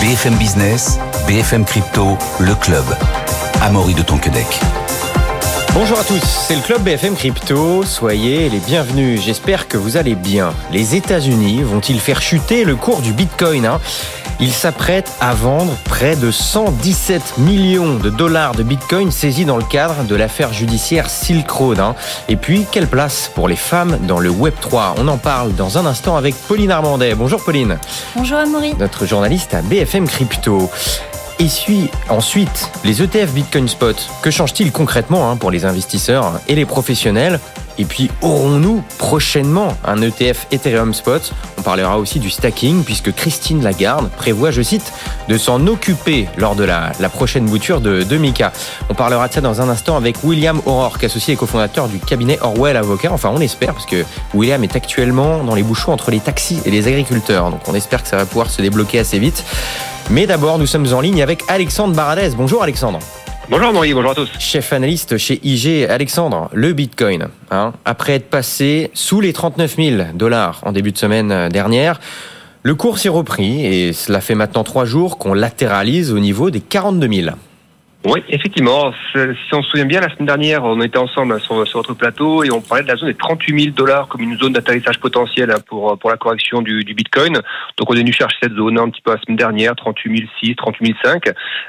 BFM Business, BFM Crypto, le club. Amaury de Tonquedec. Bonjour à tous, c'est le club BFM Crypto. Soyez les bienvenus. J'espère que vous allez bien. Les États-Unis vont-ils faire chuter le cours du Bitcoin hein? Ils s'apprêtent à vendre près de 117 millions de dollars de Bitcoin saisis dans le cadre de l'affaire judiciaire Silk Road. Hein. Et puis, quelle place pour les femmes dans le Web 3 On en parle dans un instant avec Pauline Armandet. Bonjour Pauline. Bonjour Amaury. Notre journaliste à BFM Crypto. Et suit ensuite les ETF Bitcoin Spot. Que change-t-il concrètement hein, pour les investisseurs et les professionnels? Et puis, aurons-nous prochainement un ETF Ethereum Spot? On parlera aussi du stacking, puisque Christine Lagarde prévoit, je cite, de s'en occuper lors de la, prochaine bouture de, de, Mika. On parlera de ça dans un instant avec William O'Rourke, associé et cofondateur du cabinet Orwell Avocat. Enfin, on espère, parce que William est actuellement dans les bouchons entre les taxis et les agriculteurs. Donc, on espère que ça va pouvoir se débloquer assez vite. Mais d'abord, nous sommes en ligne avec Alexandre Baradez. Bonjour Alexandre. Bonjour Maurice, bonjour à tous. Chef analyste chez IG, Alexandre, le Bitcoin, hein, après être passé sous les 39 000 dollars en début de semaine dernière, le cours s'est repris et cela fait maintenant trois jours qu'on latéralise au niveau des 42 000. Oui, effectivement. Si on se souvient bien, la semaine dernière, on était ensemble sur, sur votre plateau et on parlait de la zone des 38 000 dollars comme une zone d'atterrissage potentiel hein, pour, pour la correction du, du, Bitcoin. Donc on est venu chercher cette zone un petit peu la semaine dernière, 38 006, 38 005.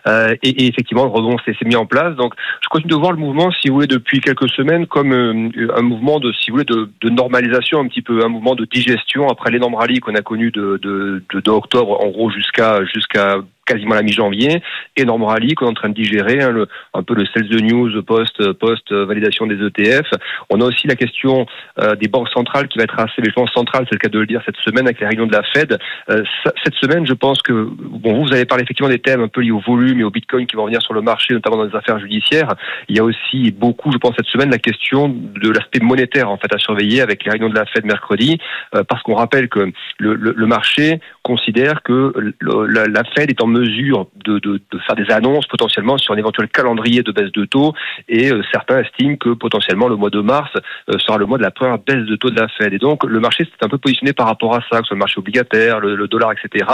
Euh, et, et, effectivement, le rebond s'est mis en place. Donc je continue de voir le mouvement, si vous voulez, depuis quelques semaines comme euh, un mouvement de, si vous voulez, de, de, normalisation, un petit peu, un mouvement de digestion après l'énorme rallye qu'on a connu de, de, de, octobre, en gros, jusqu'à jusqu'à quasiment la mi-janvier, énorme rallye qu'on est en train de digérer, hein, un peu le sales the news post post validation des ETF. On a aussi la question euh, des banques centrales qui va être assez, mais je pense centrale, c'est le cas de le dire cette semaine avec les réunions de la Fed. Euh, cette semaine, je pense que bon, vous, vous avez parlé effectivement des thèmes un peu liés au volume et au Bitcoin qui vont venir sur le marché, notamment dans les affaires judiciaires. Il y a aussi beaucoup, je pense cette semaine, la question de l'aspect monétaire en fait à surveiller avec les réunions de la Fed mercredi, euh, parce qu'on rappelle que le, marché considère que la, la Fed est en mesure de, de, de, faire des annonces potentiellement sur un éventuel calendrier de baisse de taux et euh, certains estiment que potentiellement le mois de mars euh, sera le mois de la première baisse de taux de la Fed. Et donc le marché s'est un peu positionné par rapport à ça, que ce soit le marché obligataire, le, dollar, etc.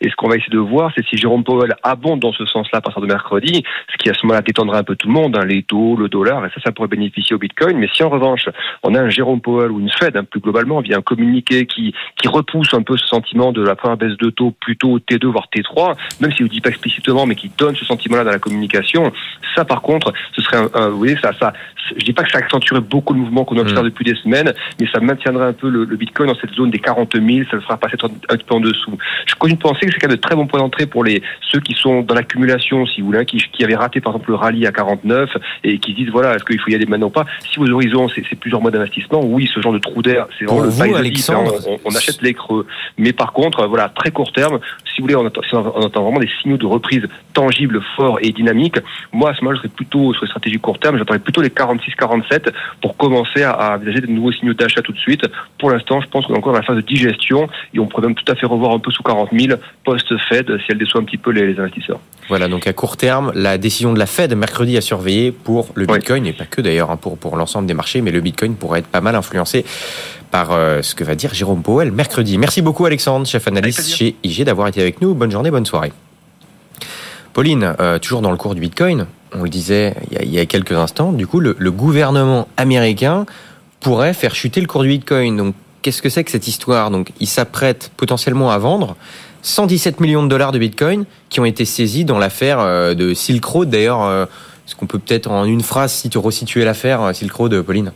Et ce qu'on va essayer de voir, c'est si Jérôme Powell abonde dans ce sens-là à partir de mercredi, ce qui à ce moment-là détendrait un peu tout le monde, hein, les taux, le dollar, et ça, ça pourrait bénéficier au Bitcoin. Mais si en revanche, on a un Jérôme Powell ou une Fed, hein, plus globalement, via un communiqué qui, qui repousse un peu ce sentiment de la première baisse de taux plutôt T2 voire T3, même si vous dit pas explicitement, mais qui donne ce sentiment-là dans la communication. Ça, par contre, ce serait un, vous voyez, ça, ça, je dis pas que ça accentuerait beaucoup le mouvement qu'on observe mm. depuis des semaines, mais ça maintiendrait un peu le, Bitcoin dans cette zone des 40 000, ça le fera passer un, petit peu en dessous. Je continue de penser que c'est quand même de très bons points d'entrée pour les ceux qui sont dans l'accumulation, si vous voulez, qui, qui avaient raté par exemple le rallye à 49 et qui disent voilà, est-ce qu'il faut y aller maintenant ou pas? Si vos horizons, c'est plusieurs mois d'investissement, oui, ce genre de trou d'air, c'est vraiment le vous, Alexandre, on, on, achète les creux. Mais par contre, voilà, très court terme, si vous voulez, on attend, on attend vraiment des signaux de reprise tangibles, forts et dynamiques. Moi, à ce moment, je serais plutôt sur les stratégies court terme, j'attendrais plutôt les 46-47 pour commencer à, envisager de nouveaux signaux d'achat tout de suite. Pour l'instant, je pense qu'on est encore dans la phase de digestion et on pourrait même tout à fait revoir un peu sous 40 000 post-Fed si elle déçoit un petit peu les, investisseurs. Voilà, donc à court terme, la décision de la Fed mercredi à surveiller pour le Bitcoin, et pas que d'ailleurs hein, pour, pour l'ensemble des marchés, mais le Bitcoin pourrait être pas mal influencé par euh, ce que va dire Jérôme Powell mercredi. Merci beaucoup Alexandre, chef analyste chez IG, d'avoir été avec nous. Bonne journée, bonne soirée. Pauline, euh, toujours dans le cours du Bitcoin, on le disait il y a, quelques instants, du coup, le, gouvernement américain pourrait faire chuter le cours du Bitcoin. Donc, qu'est-ce que c'est que cette histoire? Donc, il s'apprête potentiellement à vendre 117 millions de dollars de Bitcoin qui ont été saisis dans l'affaire euh, de Silk Road. D'ailleurs, euh, est-ce qu'on peut peut-être en une phrase si tu resituer l'affaire Silk Road, Pauline?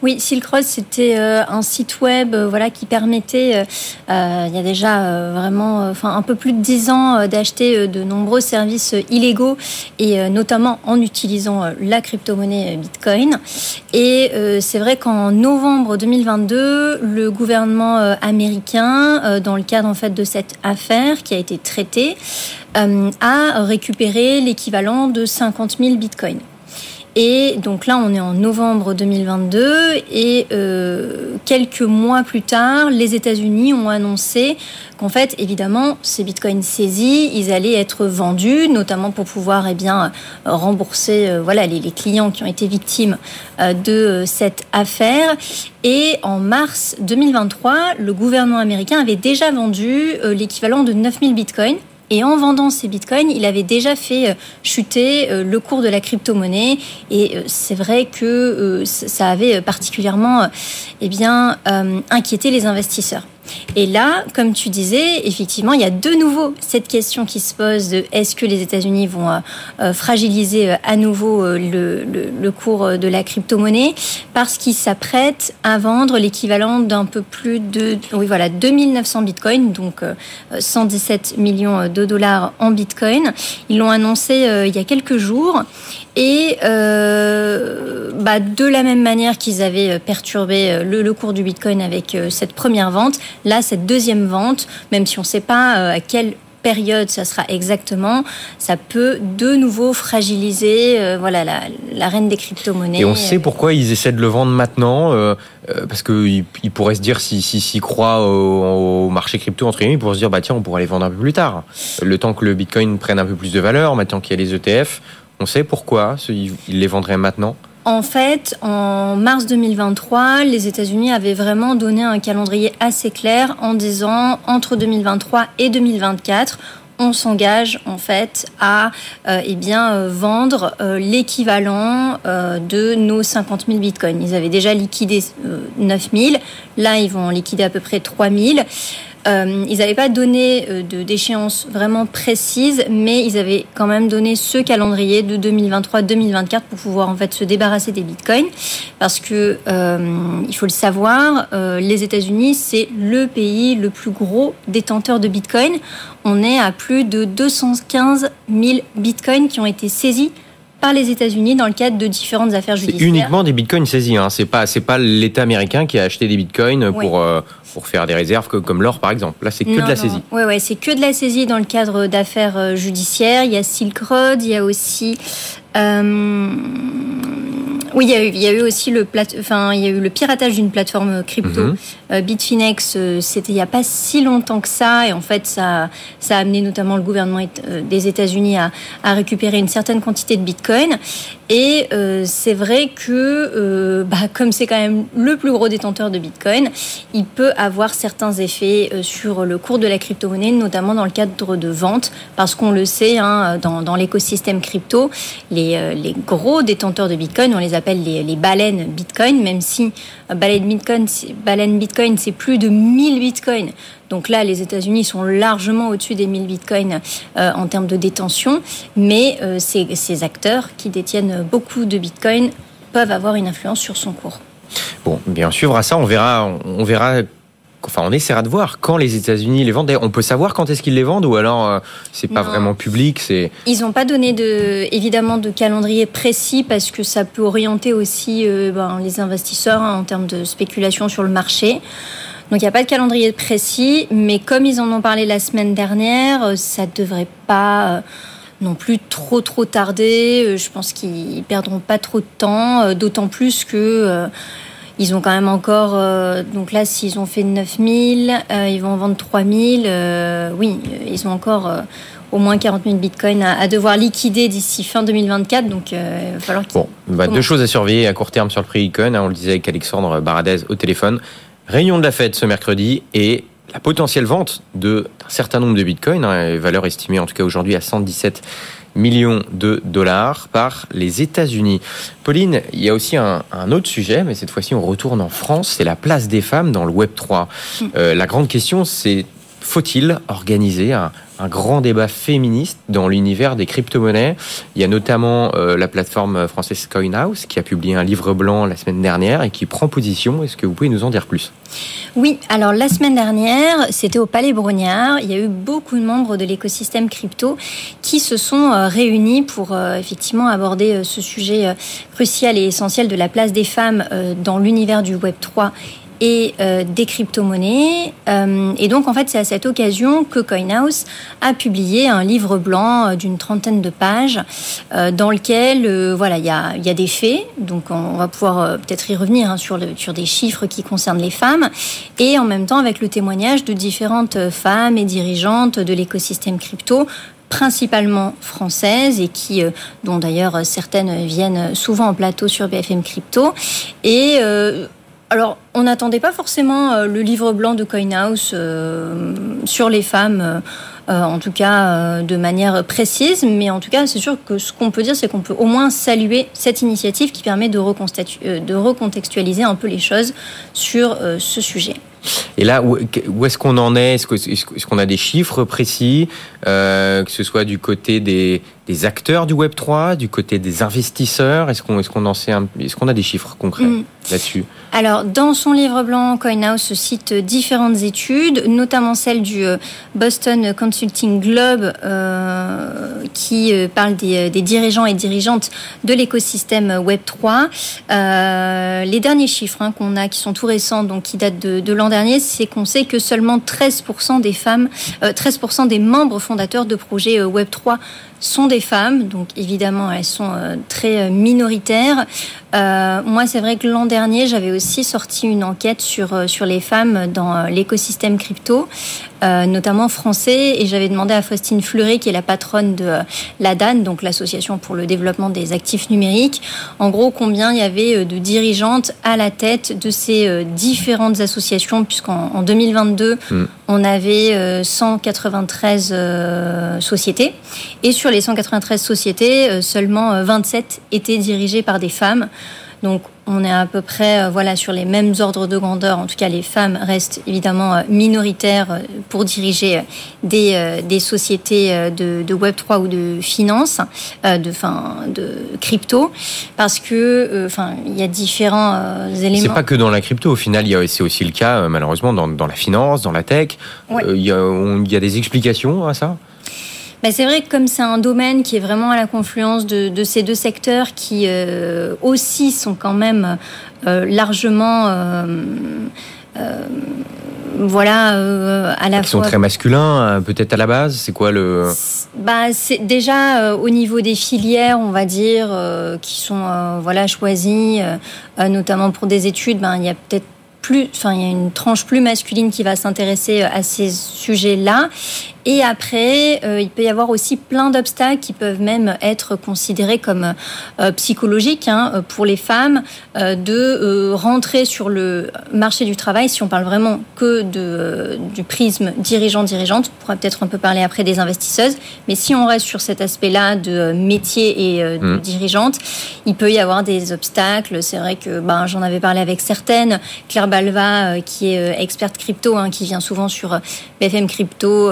Oui, Silk Road, c'était euh, un site web euh, voilà, qui permettait, euh, il y a déjà vraiment enfin, un peu plus de dix ans, d'acheter de nombreux services illégaux, et notamment en utilisant la crypto-monnaie Bitcoin. Et c'est vrai qu'en novembre 2022, le gouvernement américain, dans le cadre en fait, de cette affaire qui a été traitée, a récupéré l'équivalent de 50 000 bitcoins. Et donc là, on est en novembre 2022 et euh, quelques mois plus tard, les États-Unis ont annoncé qu'en fait, évidemment, ces bitcoins saisis, ils allaient être vendus, notamment pour pouvoir eh bien rembourser euh, voilà les, clients qui ont été victimes euh, de cette affaire. Et en mars 2023, le gouvernement américain avait déjà vendu l'équivalent de 9000 bitcoins Et en vendant ces bitcoins, il avait déjà fait chuter le cours de la crypto-monnaie. Et c'est vrai que ça avait particulièrement eh bien, inquiété les investisseurs. Et là, comme tu disais, effectivement, il y a de nouveau cette question qui se pose de est-ce que les États-Unis vont euh, euh, fragiliser euh, à nouveau le, cours de la crypto-monnaie parce qu'ils s'apprêtent à vendre l'équivalent d'un peu plus de oui, voilà, 2900 bitcoins, donc 117 millions de dollars en bitcoin. Ils l'ont annoncé il y a quelques jours. Et bah, de la même manière qu'ils avaient perturbé le, cours du Bitcoin avec cette première vente, Là, cette deuxième vente, même si on ne sait pas euh, à quelle période ça sera exactement, ça peut de nouveau fragiliser euh, voilà, la, reine des crypto-monnaies. Et on sait pourquoi ils essaient de le vendre maintenant euh, Parce qu'ils il pourraient se dire, s'ils si, croient au, marché crypto, entre guillemets, ils pourraient se dire, bah, tiens, on pourrait les vendre un peu plus tard. Le temps que le Bitcoin prenne un peu plus de valeur, maintenant qu'il y a les ETF, on sait pourquoi ils les vendraient maintenant en fait, en mars 2023, les États-Unis avaient vraiment donné un calendrier assez clair en disant entre 2023 et 2024, on s'engage en fait à euh, eh euh, vendre euh, l'équivalent de nos 50 000 bitcoins. Ils avaient déjà liquidé 9 000, là ils vont liquider à peu près 3 000. Euh, ils n'avaient pas donné euh, d'échéance vraiment précise, mais ils avaient quand même donné ce calendrier de 2023-2024 pour pouvoir en fait se débarrasser des bitcoins, parce que euh, il faut le savoir, les États-Unis c'est le pays le plus gros détenteur de bitcoins. On est à plus de 215 000 bitcoins qui ont été saisis par les États-Unis dans le cadre de différentes affaires judiciaires. C'est uniquement des bitcoins saisis, hein. c'est pas c'est pas l'État américain qui a acheté des bitcoins pour euh, pour faire des réserves comme l'or par exemple. Là, c'est que de la saisie. Ouais, c'est que de la saisie dans le cadre d'affaires euh, judiciaires. Il y a Silk Road, il y a aussi euh, oui, il y, a eu, il y a eu aussi le, enfin, il y a eu le piratage d'une plateforme crypto. Mhm. Euh, Bitfinex, c'était il n'y a pas si longtemps que ça. Et en fait, ça, ça a amené notamment le gouvernement des États-Unis à, à, récupérer une certaine quantité de Bitcoin. Et c'est vrai que, bah, comme c'est quand même le plus gros détenteur de Bitcoin, il peut avoir certains effets sur le cours de la crypto-monnaie, notamment dans le cadre de vente. Parce qu'on le sait, hein, dans, dans l'écosystème crypto, les, les gros détenteurs de Bitcoin, on les appelle les, baleines Bitcoin, même si euh, baleine Bitcoin, baleine Bitcoin, c'est plus de 1000 Bitcoins. Donc là, les États-Unis sont largement au-dessus des 1000 bitcoins euh, en termes de détention, mais euh, ces, ces, acteurs qui détiennent beaucoup de bitcoins peuvent avoir une influence sur son cours. Bon, bien sûr, à ça, on verra, on verra Enfin, on essaiera de voir quand les États-Unis les vendent. On peut savoir quand est-ce qu'ils les vendent ou alors euh, c'est pas vraiment public. C'est ils n'ont pas donné de évidemment de calendrier précis parce que ça peut orienter aussi euh, ben, les investisseurs hein, en termes de spéculation sur le marché. Donc il n'y a pas de calendrier précis, mais comme ils en ont parlé la semaine dernière, euh, ça devrait pas non plus trop trop tarder. Je pense qu'ils perdront pas trop de temps, d'autant plus que ils ont quand même encore, euh, donc là, s'ils ont fait 9000, euh, ils vont en vendre 3000. Euh, oui, ils ont encore au moins 40 000 bitcoins à, devoir liquider d'ici fin 2024. Donc, il va falloir qu'ils. Bon, bah, deux choses à surveiller à court terme sur le prix bitcoin. Hein, on le disait avec Alexandre Baradez au téléphone. Réunion de la fête ce mercredi et la potentielle vente d'un certain nombre de bitcoins, hein, valeur estimée en tout cas aujourd'hui à 117 millions de dollars par les États-Unis. Pauline, il y a aussi un, autre sujet, mais cette fois-ci on retourne en France, c'est la place des femmes dans le Web 3. Mm. Euh, la grande question, c'est faut-il organiser un, un grand débat féministe dans l'univers des crypto-monnaies. Il y a notamment euh, la plateforme française CoinHouse qui a publié un livre blanc la semaine dernière et qui prend position. Est-ce que vous pouvez nous en dire plus? Oui, alors la semaine dernière, c'était au Palais Brognard. Il y a eu beaucoup de membres de l'écosystème crypto qui se sont euh, réunis pour euh, effectivement aborder ce sujet crucial et essentiel de la place des femmes dans l'univers du Web 3 et euh, des crypto-monnaies. Euh, et donc, en fait, c'est à cette occasion que CoinHouse a publié un livre blanc euh, d'une trentaine de pages dans lequel, voilà, il y a, y a, des faits. Donc, on va pouvoir peut-être y revenir hein, sur, le, sur des chiffres qui concernent les femmes. Et en même temps, avec le témoignage de différentes femmes et dirigeantes de l'écosystème crypto principalement françaises et qui, dont d'ailleurs certaines viennent souvent en plateau sur BFM Crypto. Et alors, on n'attendait pas forcément euh, le livre blanc de Coinhouse euh, sur les femmes en tout cas de manière précise. Mais en tout cas, c'est sûr que ce qu'on peut dire, c'est qu'on peut au moins saluer cette initiative qui permet de, de recontextualiser un peu les choses sur ce sujet. Et là, où, est-ce qu'on en est? Est-ce qu'on a des chiffres précis, que ce soit du côté des, des acteurs du Web 3, du côté des investisseurs? Est-ce qu'on est-ce qu'on en sait est-ce qu'on a des chiffres concrets mm. là-dessus? Alors dans son livre blanc, CoinHouse cite différentes études, notamment celle du euh, Boston Consulting Globe euh, qui euh, parle des, des, dirigeants et dirigeantes de l'écosystème Web 3. Euh, les derniers chiffres hein, qu'on a, qui sont tout récents, donc qui datent de, de l'an dernier, c'est qu'on sait que seulement 13% des femmes, 13% des membres fondateurs de projets Web 3 sont des femmes, donc évidemment elles sont euh, très euh, minoritaires. Euh, moi, c'est vrai que l'an dernier, j'avais aussi sorti une enquête sur, euh, sur les femmes dans euh, l'écosystème crypto, notamment français, et j'avais demandé à Faustine Fleury, qui est la patronne de la DAN, donc l'Association pour le développement des actifs numériques, en gros, combien il y avait de dirigeantes à la tête de ces différentes associations, puisqu'en 2022, hmm. on avait 193 sociétés, et sur les 193 sociétés, seulement 27 étaient dirigées par des femmes. Donc on est à peu près euh, voilà sur les mêmes ordres de grandeur. En tout cas, les femmes restent évidemment euh, minoritaires euh, pour diriger des, des sociétés de, de, Web 3 ou de finance, de fin de crypto, parce que enfin il y a différents éléments. C'est pas que dans la crypto. Au final, c'est aussi le cas malheureusement dans, dans, la finance, dans la tech. il, y a, il y a des explications à ça? Bah, c'est vrai que comme c'est un domaine qui est vraiment à la confluence de, de ces deux secteurs qui euh, aussi sont quand même euh, largement... Euh, voilà, à la Qui sont très masculins, peut-être à la base. C'est quoi le Bah, c'est déjà au niveau des filières, on va dire, qui sont voilà choisies, notamment pour des études. Ben, il y a peut-être plus, enfin, il y a une tranche plus masculine qui va s'intéresser à ces sujets-là. Et après, euh, il peut y avoir aussi plein d'obstacles qui peuvent même être considérés comme euh, psychologiques hein, pour les femmes euh, de rentrer sur le marché du travail. Si on parle vraiment que de, du prisme dirigeant-dirigeante, on pourra peut-être un peu parler après des investisseuses. Mais si on reste sur cet aspect-là de métier et de mmh. dirigeante, il peut y avoir des obstacles. C'est vrai que ben, j'en avais parlé avec certaines. Claire Balva, qui est experte crypto, hein, qui vient souvent sur BFM Crypto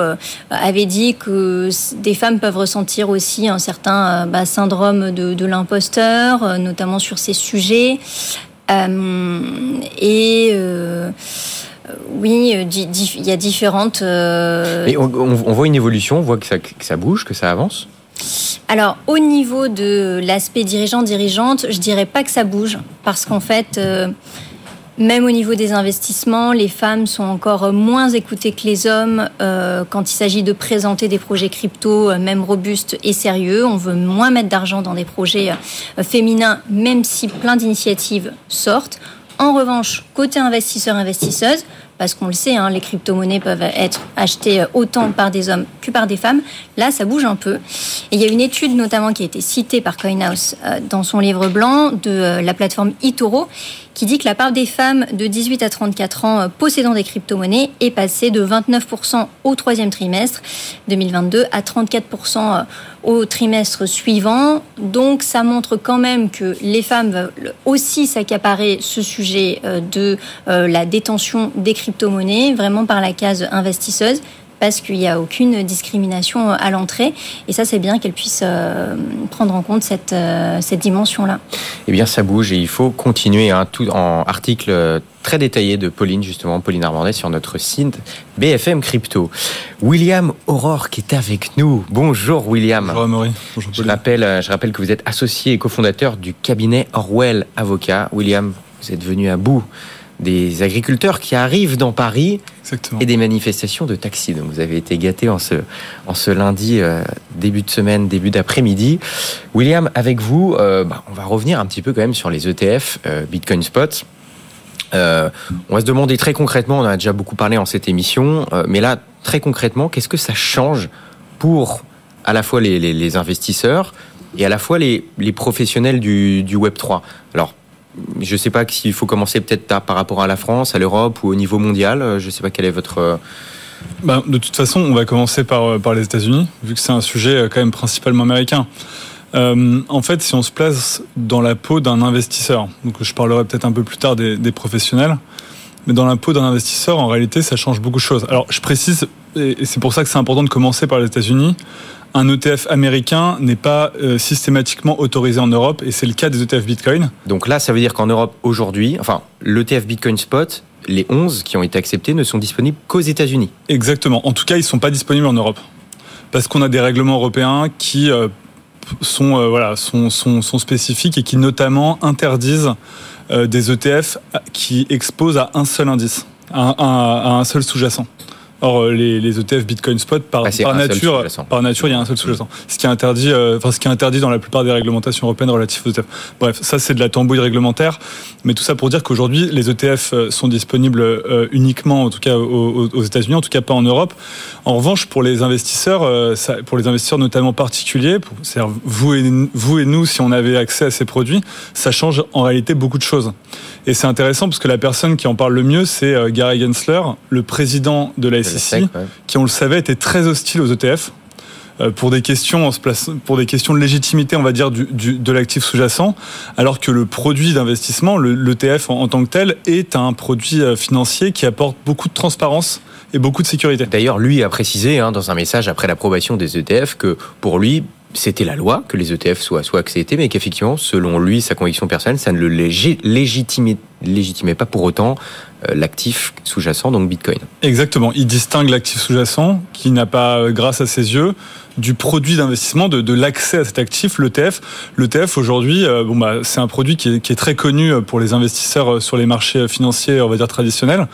avait dit que des femmes peuvent ressentir aussi un certain euh, bah, syndrome de, l'imposteur, euh, notamment sur ces sujets. Euh, et oui, il y a différentes. Et on, voit une évolution, on voit que ça, que ça bouge, que ça avance? Alors, au niveau de l'aspect dirigeant-dirigeante, je dirais pas que ça bouge, parce qu'en fait, même au niveau des investissements, les femmes sont encore moins écoutées que les hommes euh, quand il s'agit de présenter des projets crypto, euh, même robustes et sérieux. On veut moins mettre d'argent dans des projets euh, féminins, même si plein d'initiatives sortent. En revanche, côté investisseurs-investisseuses, parce qu'on le sait, hein, les crypto-monnaies peuvent être achetées autant par des hommes que par des femmes. Là, ça bouge un peu. Et il y a une étude notamment qui a été citée par CoinHouse dans son livre blanc de la plateforme eToro qui dit que la part des femmes de 18 à 34 ans euh, possédant des crypto-monnaies est passée de 29% au troisième trimestre 2022 à 34% euh, au trimestre suivant. Donc ça montre quand même que les femmes veulent aussi s'accaparer ce sujet euh, de la détention des crypto-monnaies, vraiment par la case investisseuse parce qu'il n'y a aucune discrimination à l'entrée. Et ça, c'est bien qu'elle puisse euh, prendre en compte cette, euh, cette dimension-là. Eh bien, ça bouge et il faut continuer. Hein, tout en article très détaillé de Pauline, justement, Pauline Armandet, sur notre site BFM Crypto. William Aurore qui est avec nous. Bonjour William. Bonjour Amaury. Bonjour je, rappelle, euh, je rappelle que vous êtes associé et cofondateur du cabinet Orwell Avocat. William, vous êtes venu à bout des agriculteurs qui arrivent dans Paris et des manifestations de taxis. Donc vous avez été gâté en ce, en ce lundi, euh, début de semaine, début d'après-midi. William, avec vous, euh, bah, on va revenir un petit peu quand même sur les ETF, euh, Bitcoin Spot. on va se demander très concrètement, on en a déjà beaucoup parlé en cette émission, mais là, très concrètement, qu'est-ce que ça change pour à la fois les, les, investisseurs et à la fois les, les professionnels du, du Web3 Alors, je ne sais pas s'il faut commencer peut-être par rapport à la France, à l'Europe ou au niveau mondial. Euh, je ne sais pas quel est votre, bah, De toute façon, on va commencer par, par les États-Unis, vu que c'est un sujet quand même principalement américain. Euh, en fait, si on se place dans la peau d'un investisseur, donc je parlerai peut-être un peu plus tard des professionnels, mais dans la peau d'un investisseur, en réalité, ça change beaucoup de choses. Alors, je précise, et c'est pour ça que c'est important de commencer par les États-Unis, un ETF américain n'est pas euh, systématiquement autorisé en Europe, et c'est le cas des ETF Bitcoin. Donc là, ça veut dire qu'en Europe, aujourd'hui, enfin, l'ETF Bitcoin Spot, les 11 qui ont été acceptés ne sont disponibles qu'aux États-Unis. Exactement. En tout cas, ils ne sont pas disponibles en Europe. Parce qu'on a des règlements européens qui euh, sont, euh, voilà, sont, sont, sont, spécifiques et qui notamment interdisent des ETF qui exposent à un seul indice, à, à, à un seul sous-jacent. Or, euh, les, les, ETF Bitcoin Spot, par, bah, par nature, par nature, il y a un seul sous-jacent. Ce qui est interdit, euh, enfin, ce qui est interdit dans la plupart des réglementations européennes relatives aux ETF. Bref, ça, c'est de la tambouille réglementaire. Mais tout ça pour dire qu'aujourd'hui, les ETF euh, sont disponibles euh, uniquement, en tout cas, aux, aux États-Unis, en tout cas pas en Europe. En revanche, pour les investisseurs, euh, ça, pour les investisseurs notamment particuliers, c'est-à-dire vous et, vous et nous, si on avait accès à ces produits, ça change en réalité beaucoup de choses. Et c'est intéressant parce que la personne qui en parle le mieux, c'est euh, Gary Gensler, le président de la SEC, ouais. qui, on le savait, était très hostile aux ETF euh, pour des questions, pour des questions de légitimité, on va dire, du, du, de l'actif sous-jacent, alors que le produit d'investissement, l'ETF en, en, tant que tel, est un produit euh, financier qui apporte beaucoup de transparence et beaucoup de sécurité. D'ailleurs, lui a précisé hein, dans un message après l'approbation des ETF que pour lui, c'était la loi que les ETF soient, soient acceptés, mais qu'effectivement, selon lui, sa conviction personnelle, ça ne le légit, légitimait, pas pour autant euh, l'actif sous-jacent, donc Bitcoin. Exactement. Il distingue l'actif sous-jacent, qui n'a pas, euh, grâce à ses yeux, du produit d'investissement, de, l'accès à cet actif, l'ETF. L'ETF, aujourd'hui, euh, bon, bah, c'est un produit qui est, très connu pour les investisseurs sur les marchés financiers, on va dire traditionnels,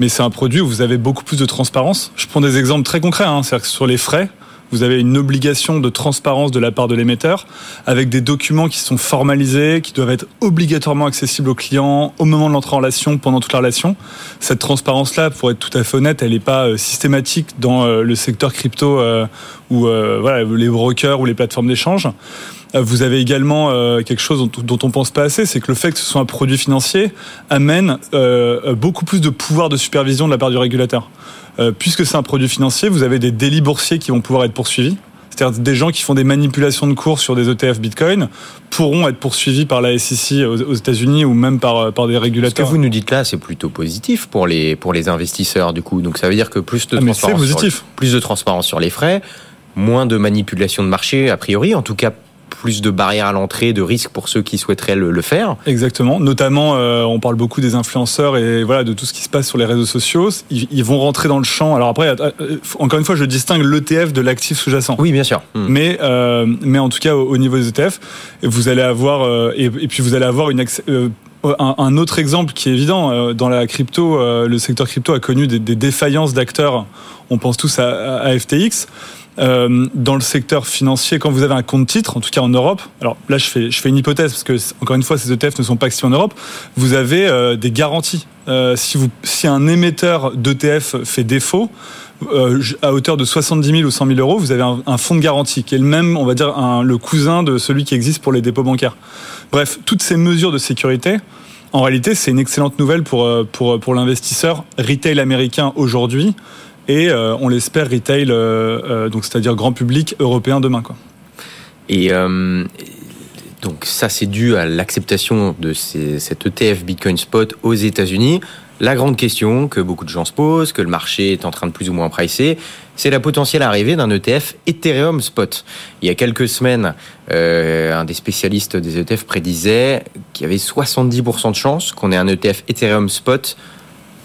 mais c'est un produit où vous avez beaucoup plus de transparence. Je prends des exemples très concrets, hein, c'est-à-dire sur les frais, vous avez une obligation de transparence de la part de l'émetteur, avec des documents qui sont formalisés, qui doivent être obligatoirement accessibles aux clients au moment de l'entrée en relation, pendant toute la relation. Cette transparence-là, pour être tout à fait honnête, elle n'est pas systématique dans le secteur crypto ou voilà, les brokers ou les plateformes d'échange. Vous avez également euh, quelque chose dont, dont on pense pas assez, c'est que le fait que ce soit un produit financier amène euh, beaucoup plus de pouvoir de supervision de la part du régulateur. Euh, puisque c'est un produit financier, vous avez des délits boursiers qui vont pouvoir être poursuivis. C'est-à-dire des gens qui font des manipulations de cours sur des ETF Bitcoin pourront être poursuivis par la SEC aux États-Unis ou même par, par des régulateurs. Ce que vous nous dites là, c'est plutôt positif pour les, pour les investisseurs du coup. Donc ça veut dire que plus de, ah, transparence positif. Sur, plus de transparence sur les frais, moins de manipulation de marché a priori, en tout cas plus de barrières à l'entrée, de risques pour ceux qui souhaiteraient le, le faire. Exactement. Notamment, euh, on parle beaucoup des influenceurs et voilà de tout ce qui se passe sur les réseaux sociaux. Ils, ils vont rentrer dans le champ. Alors après, euh, encore une fois, je distingue l'ETF de l'actif sous-jacent. Oui, bien sûr. Mmh. Mais euh, mais en tout cas, au, au, niveau des ETF, vous allez avoir euh, et, et, puis vous allez avoir une euh, un, autre exemple qui est évident euh, dans la crypto, le secteur crypto a connu des, défaillances d'acteurs. On pense tous à FTX. Euh, dans le secteur financier, quand vous avez un compte titre, en tout cas en Europe, alors là je fais, je fais une hypothèse parce que encore une fois ces ETF ne sont pas actifs en Europe, vous avez euh, des garanties. Euh, si, vous, si un émetteur d'ETF fait défaut, euh, à hauteur de 70 000 ou 100 000 euros, vous avez un, un fonds de garantie qui est le même, on va dire, un, le cousin de celui qui existe pour les dépôts bancaires. Bref, toutes ces mesures de sécurité, en réalité, c'est une excellente nouvelle pour, pour, pour l'investisseur retail américain aujourd'hui et euh, on l'espère retail, euh, donc c'est-à-dire grand public européen demain. Et euh, donc ça, c'est dû à l'acceptation de cet ETF Bitcoin Spot aux États-Unis. La grande question que beaucoup de gens se posent, que le marché est en train de plus ou moins pricer, c'est la potentielle arrivée d'un ETF Ethereum Spot. Il y a quelques semaines, euh, un des spécialistes des ETF prédisait qu'il y avait 70% de chances qu'on ait un ETF Ethereum Spot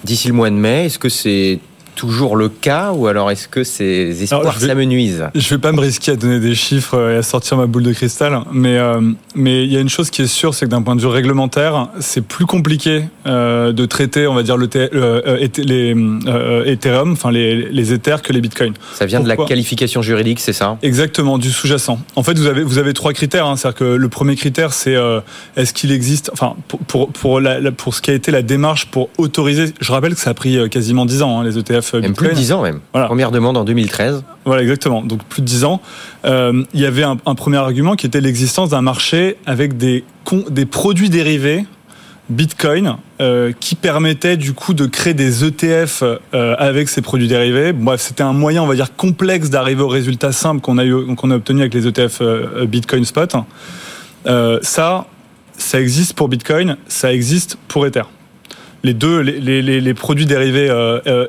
d'ici le mois de mai. Est-ce que c'est toujours le cas ou alors est-ce que ces espoirs s'amenuisent Je vais pas me risquer à donner des chiffres et à sortir ma boule de cristal, mais euh, mais il y a une chose qui est sûre, c'est que d'un point de vue réglementaire, c'est plus compliqué euh, de traiter, on va dire le euh, les Ethereum, enfin les les Ethers que les Bitcoins. Ça vient Pourquoi de la qualification juridique, c'est ça? Exactement, du sous-jacent. En fait, vous avez vous avez trois critères. Hein, C'est-à-dire que le premier critère, c'est est-ce qu'il existe, enfin pour pour la, pour ce qui a été la démarche pour autoriser. Je rappelle que ça a pris quasiment 10 ans hein, les ETF même Bitcoin. plus de 10 ans même. Voilà. Première demande en 2013. Voilà, exactement. Donc plus de 10 ans. Euh, il y avait un, un premier argument qui était l'existence d'un marché avec des, des produits dérivés Bitcoin euh, qui permettait du coup de créer des ETF euh, avec ces produits dérivés. Bref, c'était un moyen, on va dire, complexe d'arriver au résultat simple qu'on a, eu, qu'on a obtenu avec les ETF euh, Bitcoin Spot. ça, ça existe pour Bitcoin, ça existe pour Ether. Les deux, les, les, les produits dérivés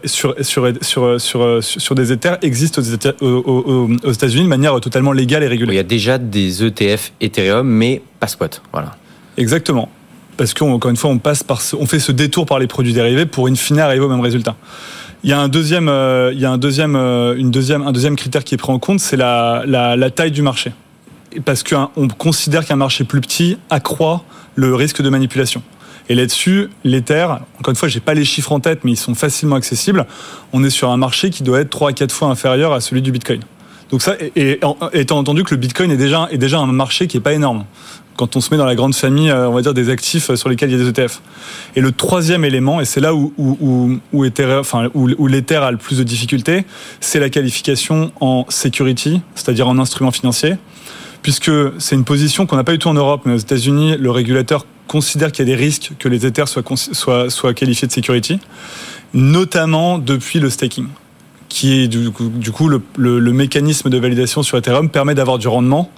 sur, sur, sur, sur, sur, des Ethers existent aux, aux, aux États-Unis de manière totalement légale et régulière. Il y a déjà des ETF Ethereum, mais pas spot. Voilà. Exactement parce qu'encore une fois, on passe par, on fait ce détour par les produits dérivés pour in fine arriver au même résultat. Il y a un deuxième, euh, il y a un deuxième, euh, une deuxième, un deuxième critère qui est pris en compte, c'est la, la, la, taille du marché, parce qu'on considère qu'un marché plus petit accroît le risque de manipulation. Et là-dessus, l'Ether, encore une fois, j'ai pas les chiffres en tête, mais ils sont facilement accessibles. On est sur un marché qui doit être 3 à 4 fois inférieur à celui du Bitcoin. Donc ça, étant entendu que le Bitcoin est déjà, est déjà un marché qui est pas énorme quand on se met dans la grande famille, euh, on va dire, des actifs euh, sur lesquels il y a des ETF. Et le troisième élément, et c'est là où, où, où, où l'Ether a le plus de difficultés, c'est la qualification en security, c'est-à-dire en instrument financier, puisque c'est une position qu'on n'a pas du tout en Europe, mais aux États-Unis, le régulateur considère qu'il y a des risques que les Ethers soient, soient, soient qualifiés de security, notamment depuis le staking qui est du coup, le, le, mécanisme de validation sur Ethereum permet d'avoir du rendement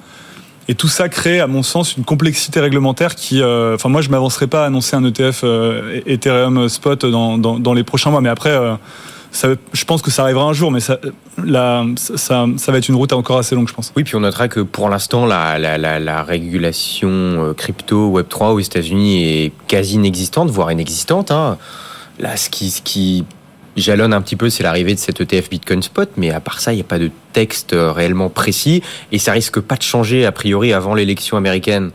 et tout ça crée, à mon sens, une complexité réglementaire qui, euh, enfin, moi, je m'avancerai pas à annoncer un ETF euh, Ethereum Spot dans, dans, dans, les prochains mois, mais après. Euh, je pense que ça arrivera un jour, mais ça, va être une route encore assez longue, je pense. Oui, puis on notera que pour l'instant, la, la, la, la, régulation crypto Web3 aux États-Unis est quasi inexistante, voire inexistante. Hein. Là, ce qui, ce qui jalonne un petit peu, c'est l'arrivée de cet ETF Bitcoin Spot, mais à part ça, il n'y a pas de texte euh, réellement précis et ça risque pas de changer a priori avant l'élection américaine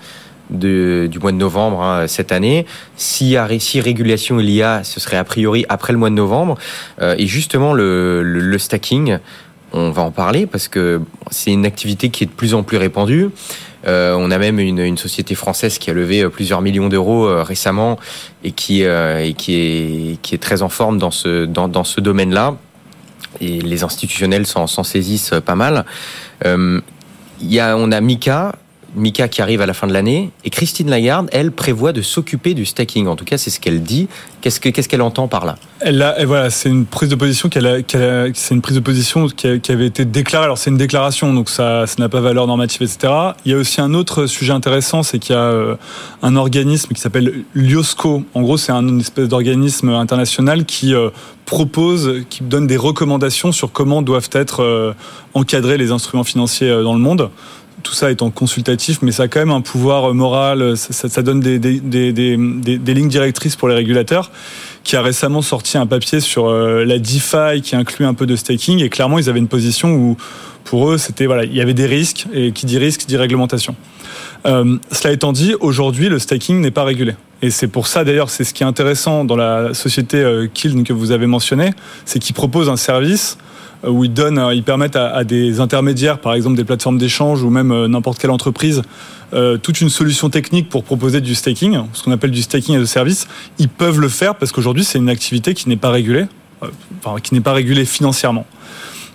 du mois de novembre hein, cette année. Si, régulation il y a, ce serait a priori après le mois de novembre. Euh, et justement, le, stacking, on va en parler parce que c'est une activité qui est de plus en plus répandue. Euh, on a même une, société française qui a levé euh, plusieurs millions d'euros récemment et qui, est, très en forme dans ce, dans, ce domaine-là. Et les institutionnels s'en saisissent pas mal. Euh, y a, on a Mika, Mika qui arrive à la fin de l'année, et Christine Lagarde, elle prévoit de s'occuper du staking. En tout cas, c'est ce qu'elle dit. Qu'est-ce qu'elle entend par là? Elle a, voilà, c'est une prise de position c'est une prise de position qui, avait été déclarée. Alors c'est une déclaration, donc ça, ça n'a pas valeur normative, etc. Il y a aussi un autre sujet intéressant, c'est qu'il y a euh, un organisme qui s'appelle l'IOSCO. En gros, c'est un espèce d'organisme international qui euh, propose, qui donne des recommandations sur comment doivent être euh, encadrés les instruments financiers dans le monde tout ça étant consultatif, mais ça a quand même un pouvoir moral, ça, ça donne des, lignes directrices pour les régulateurs, qui a récemment sorti un papier sur euh, la DeFi qui inclut un peu de staking, et clairement ils avaient une position où pour eux c'était voilà, il y avait des risques, et qui dit risque dit réglementation. Euh, cela étant dit, aujourd'hui le staking n'est pas régulé. Et c'est pour ça d'ailleurs, c'est ce qui est intéressant dans la société euh, Kiln que vous avez mentionné, c'est qu'ils proposent un service où ils donnent, ils permettent à, des intermédiaires, par exemple des plateformes d'échange ou même euh, n'importe quelle entreprise, euh, toute une solution technique pour proposer du staking, ce qu'on appelle du staking as a service. Ils peuvent le faire parce qu'aujourd'hui c'est une activité qui n'est pas régulée, euh, enfin, qui n'est pas régulée financièrement.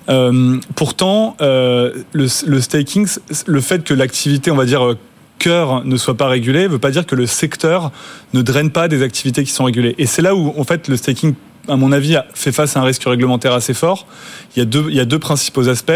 Euh, pourtant, euh, le, staking, le fait que l'activité, on va dire cœur ne soit pas régulé, ne veut pas dire que le secteur ne draine pas des activités qui sont régulées. Et c'est là où, en fait, le staking à mon avis, fait face à un risque réglementaire assez fort. Il y a deux, il y a deux principaux aspects.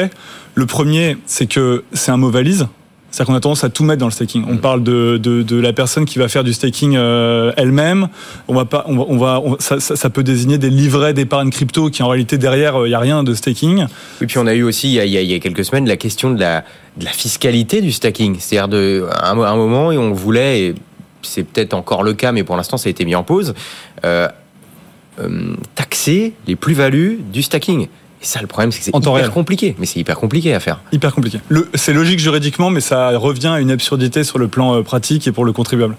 Le premier, c'est que c'est un mot valise. C'est-à-dire qu'on a tendance à tout mettre dans le staking. On mm. parle de, de, de, la personne qui va faire du staking euh, elle-même. On va pas, on va, on va on, ça, ça, ça, peut désigner des livrets d'épargne crypto qui en réalité derrière il euh, n'y a rien de staking. Et puis on a eu aussi il y a, il y a quelques semaines la question de la, de la fiscalité du staking. C'est-à-dire de un, un moment et on voulait, et c'est peut-être encore le cas, mais pour l'instant ça a été mis en pause. Euh, euh, taxer les plus-values du stacking. Et ça, le problème, c'est que c'est hyper réel. compliqué. Mais c'est hyper compliqué à faire. Hyper compliqué. C'est logique juridiquement, mais ça revient à une absurdité sur le plan euh, pratique et pour le contribuable.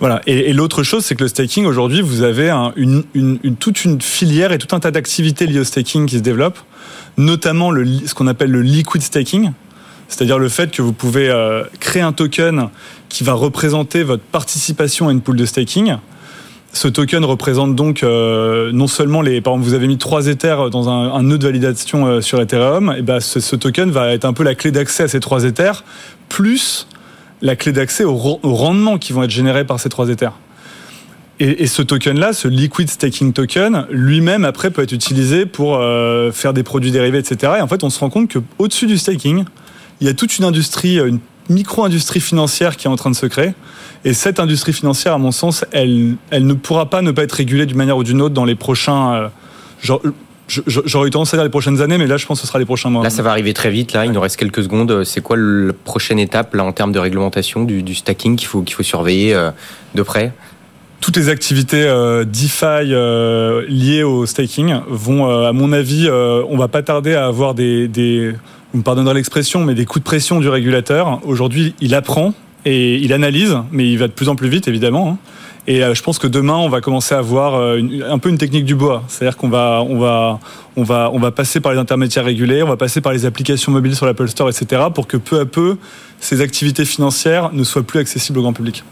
Voilà. Et, et l'autre chose, c'est que le staking, aujourd'hui, vous avez un, une, une, une, toute une filière et tout un tas d'activités liées au staking qui se développent, notamment le, ce qu'on appelle le liquid staking, c'est-à-dire le fait que vous pouvez euh, créer un token qui va représenter votre participation à une pool de staking ce token représente donc euh, non seulement les, par exemple, vous avez mis trois Ethers dans un, nœud de validation euh, sur Ethereum, et ben ce, token va être un peu la clé d'accès à ces trois Ethers, plus la clé d'accès au, au, rendement qui vont être générés par ces trois Ethers. Et, ce token-là, ce liquid staking token, lui-même après peut être utilisé pour euh, faire des produits dérivés, etc. Et en fait, on se rend compte quau dessus du staking, il y a toute une industrie, une micro-industrie financière qui est en train de se créer. Et cette industrie financière, à mon sens, elle, elle ne pourra pas ne pas être régulée d'une manière ou d'une autre dans les prochains. Euh, genre, J'aurais eu tendance à dire les prochaines années, mais là, je pense que ce sera les prochains mois. Là, ça va arriver très vite. Là, il nous reste quelques secondes. C'est quoi la prochaine étape là en termes de réglementation du, stacking qu'il faut qu'il faut surveiller euh, de près? Toutes les activités euh, DeFi euh, liées au staking vont, à mon avis, on va pas tarder à avoir des, des vous me pardonnerez l'expression, mais des coups de pression du régulateur. Aujourd'hui, il apprend et il analyse, mais il va de plus en plus vite, évidemment. Et euh, je pense que demain, on va commencer à voir euh, un peu une technique du bois. C'est-à-dire qu'on va, on va, on va, on va passer par les intermédiaires régulés, on va passer par les applications mobiles sur l'Apple Store, etc., pour que peu à peu, ces activités financières ne soient plus accessibles au grand public.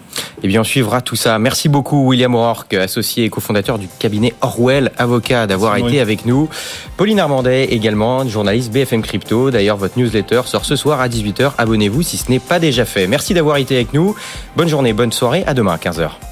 Eh bien, on suivra tout ça. Merci beaucoup, William O'Rourke, associé et cofondateur du cabinet Orwell Avocat, d'avoir été avec nous. Pauline Armandet, également, journaliste BFM Crypto. D'ailleurs, votre newsletter sort ce soir à 18h. Abonnez-vous si ce n'est pas déjà fait. Merci d'avoir été avec nous. Bonne journée, bonne soirée. À demain à 15h.